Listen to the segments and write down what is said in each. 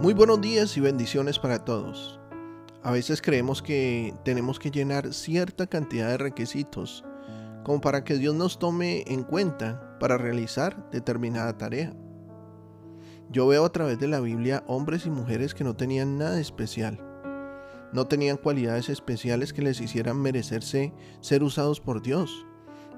Muy buenos días y bendiciones para todos. A veces creemos que tenemos que llenar cierta cantidad de requisitos como para que Dios nos tome en cuenta para realizar determinada tarea. Yo veo a través de la Biblia hombres y mujeres que no tenían nada especial. No tenían cualidades especiales que les hicieran merecerse ser usados por Dios.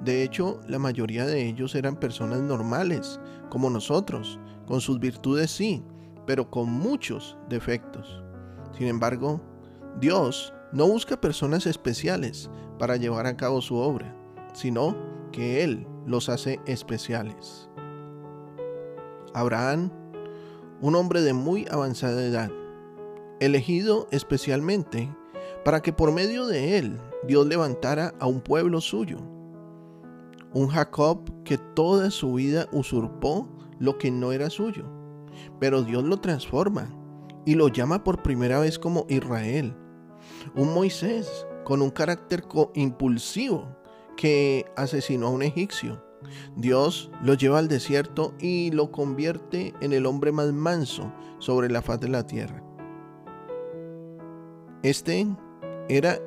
De hecho, la mayoría de ellos eran personas normales, como nosotros, con sus virtudes sí, pero con muchos defectos. Sin embargo, Dios no busca personas especiales para llevar a cabo su obra, sino que Él los hace especiales. Abraham, un hombre de muy avanzada edad, elegido especialmente para que por medio de él Dios levantara a un pueblo suyo. Un Jacob que toda su vida usurpó lo que no era suyo pero Dios lo transforma y lo llama por primera vez como Israel. Un Moisés con un carácter impulsivo que asesinó a un egipcio. Dios lo lleva al desierto y lo convierte en el hombre más manso sobre la faz de la tierra. Este era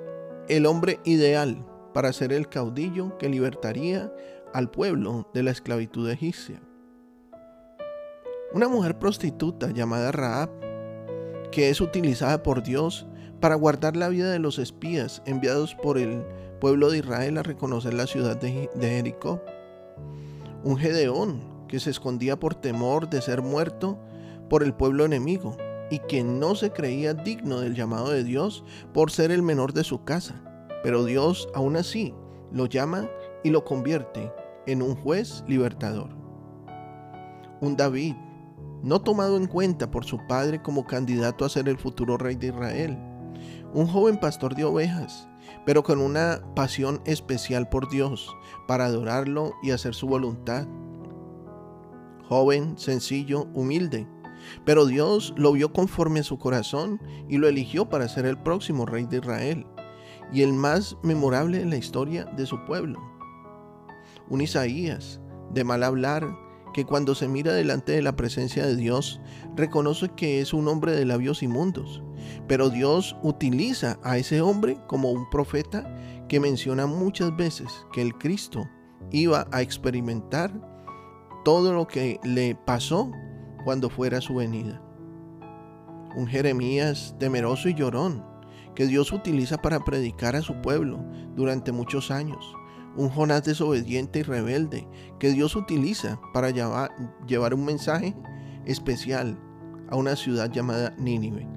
el hombre ideal para ser el caudillo que libertaría al pueblo de la esclavitud egipcia una mujer prostituta llamada Raab, que es utilizada por Dios para guardar la vida de los espías enviados por el pueblo de Israel a reconocer la ciudad de, Jericó. Un Gedeón que se escondía por temor de ser muerto por el pueblo enemigo y que no se creía digno del llamado de Dios por ser el menor de su casa. Pero Dios aún así lo llama y lo convierte en un juez libertador. Un David no tomado en cuenta por su padre como candidato a ser el futuro rey de Israel. Un joven pastor de ovejas, pero con una pasión especial por Dios, para adorarlo y hacer su voluntad. Joven, sencillo, humilde, pero Dios lo vio conforme a su corazón y lo eligió para ser el próximo rey de Israel y el más memorable en la historia de su pueblo. Un Isaías, de mal hablar, que cuando se mira delante de la presencia de Dios, reconoce que es un hombre de labios inmundos. Pero Dios utiliza a ese hombre como un profeta que menciona muchas veces que el Cristo iba a experimentar todo lo que le pasó cuando fuera su venida. Un Jeremías temeroso y llorón que Dios utiliza para predicar a su pueblo durante muchos años un Jonás desobediente y rebelde que Dios utiliza para llevar, un mensaje especial a una ciudad llamada Nínive.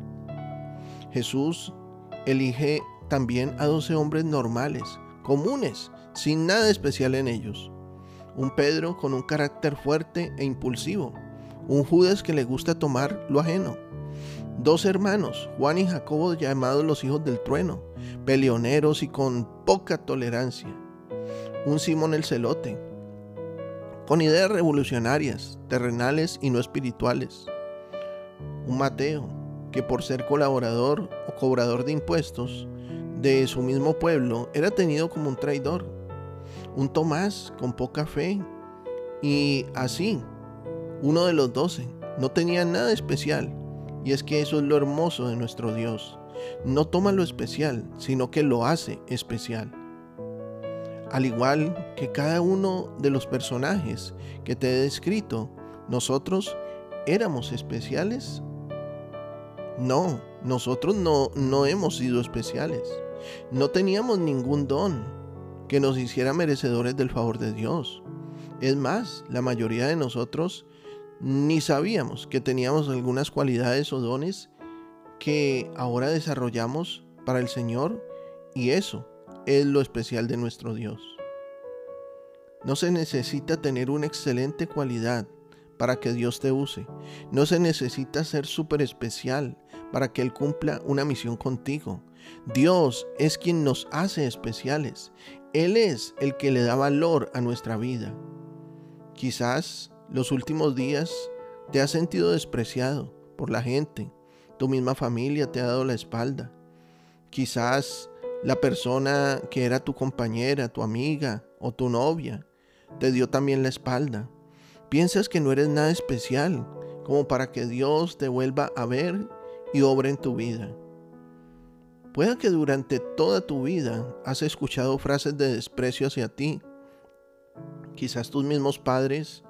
Jesús elige también a 12 hombres normales, comunes, sin nada especial en ellos. Un Pedro con un carácter fuerte e impulsivo. Un Judas que le gusta tomar lo ajeno. Dos hermanos, Juan y Jacobo llamados los hijos del trueno, peleoneros y con poca tolerancia un Simón el Celote, con ideas revolucionarias, terrenales y no espirituales. Un Mateo, que por ser colaborador o cobrador de impuestos de su mismo pueblo, era tenido como un traidor. Un Tomás con poca fe y así, uno de los doce, no tenía nada especial. Y es que eso es lo hermoso de nuestro Dios. No toma lo especial, sino que lo hace especial. Al igual que cada uno de los personajes que te he descrito, nosotros éramos especiales. No, nosotros no, no hemos sido especiales. No teníamos ningún don que nos hiciera merecedores del favor de Dios. Es más, la mayoría de nosotros ni sabíamos que teníamos algunas cualidades o dones que ahora desarrollamos para el Señor y eso es lo especial de nuestro Dios. No se necesita tener una excelente cualidad para que Dios te use. No se necesita ser súper especial para que Él cumpla una misión contigo. Dios es quien nos hace especiales. Él es el que le da valor a nuestra vida. Quizás los últimos días te has sentido despreciado por la gente. Tu misma familia te ha dado la espalda. Quizás la persona que era tu compañera, tu amiga o tu novia te dio también la espalda. Piensas que no eres nada especial, como para que Dios te vuelva a ver y obre en tu vida. Puede que durante toda tu vida has escuchado frases de desprecio hacia ti. Quizás tus mismos padres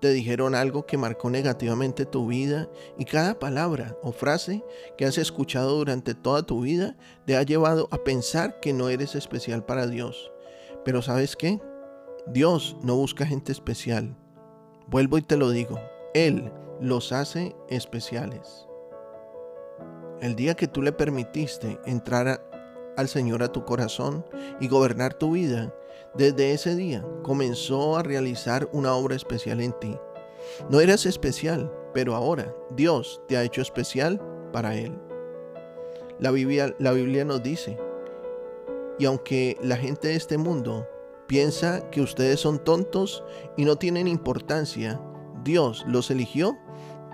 te dijeron algo que marcó negativamente tu vida y cada palabra o frase que has escuchado durante toda tu vida te ha llevado a pensar que no eres especial para Dios. Pero ¿sabes qué? Dios no busca gente especial. Vuelvo y te lo digo, Él los hace especiales. El día que tú le permitiste entrar al Señor a tu corazón y gobernar tu vida, desde ese día comenzó a realizar una obra especial en ti. No eras especial, pero ahora Dios te ha hecho especial para Él. La Biblia, la Biblia nos dice, y aunque la gente de este mundo piensa que ustedes son tontos y no tienen importancia, Dios los eligió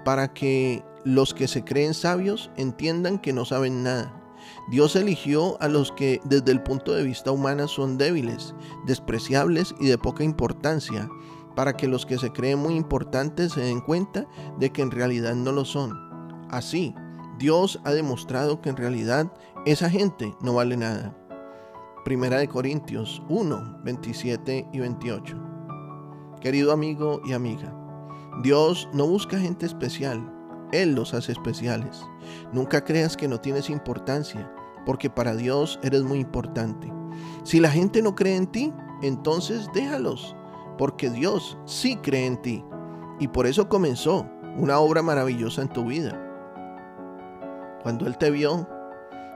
para que los que se creen sabios entiendan que no saben nada. Dios eligió a los que desde el punto de vista humano son débiles, despreciables y de poca importancia, para que los que se creen muy importantes se den cuenta de que en realidad no lo son. Así, Dios ha demostrado que en realidad esa gente no vale nada. Primera de Corintios 1, 27 y 28. Querido amigo y amiga, Dios no busca gente especial, él los hace especiales. Nunca creas que no tienes importancia, porque para Dios eres muy importante. Si la gente no cree en ti, entonces déjalos, porque Dios sí cree en ti. Y por eso comenzó una obra maravillosa en tu vida. Cuando Él te vio,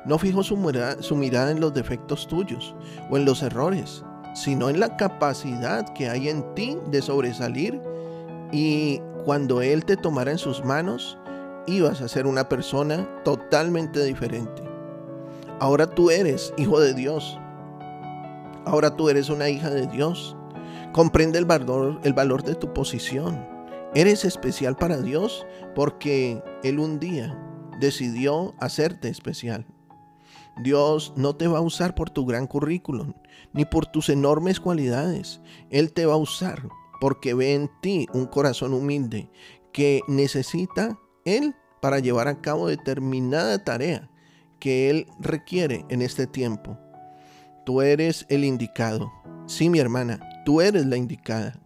no fijó su mirada, su mirada en los defectos tuyos o en los errores, sino en la capacidad que hay en ti de sobresalir y cuando Él te tomara en sus manos, ibas a ser una persona totalmente diferente. Ahora tú eres hijo de Dios. Ahora tú eres una hija de Dios. Comprende el valor, el valor de tu posición. Eres especial para Dios porque Él un día decidió hacerte especial. Dios no te va a usar por tu gran currículum, ni por tus enormes cualidades. Él te va a usar porque ve en ti un corazón humilde que necesita Él para llevar a cabo determinada tarea que Él requiere en este tiempo. Tú eres el indicado. Sí, mi hermana, tú eres la indicada.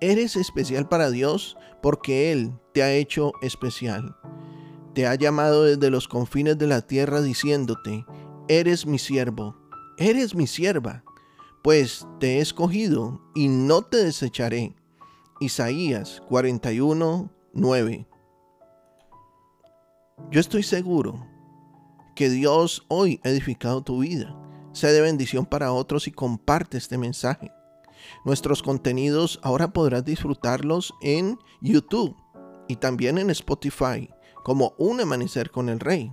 Eres especial para Dios porque Él te ha hecho especial. Te ha llamado desde los confines de la tierra diciéndote, eres mi siervo, eres mi sierva pues te he escogido y no te desecharé. Isaías 41, 9. Yo estoy seguro que Dios hoy ha edificado tu vida. Sé de bendición para otros y comparte este mensaje. Nuestros contenidos ahora podrás disfrutarlos en YouTube y también en Spotify como Un Amanecer con el Rey.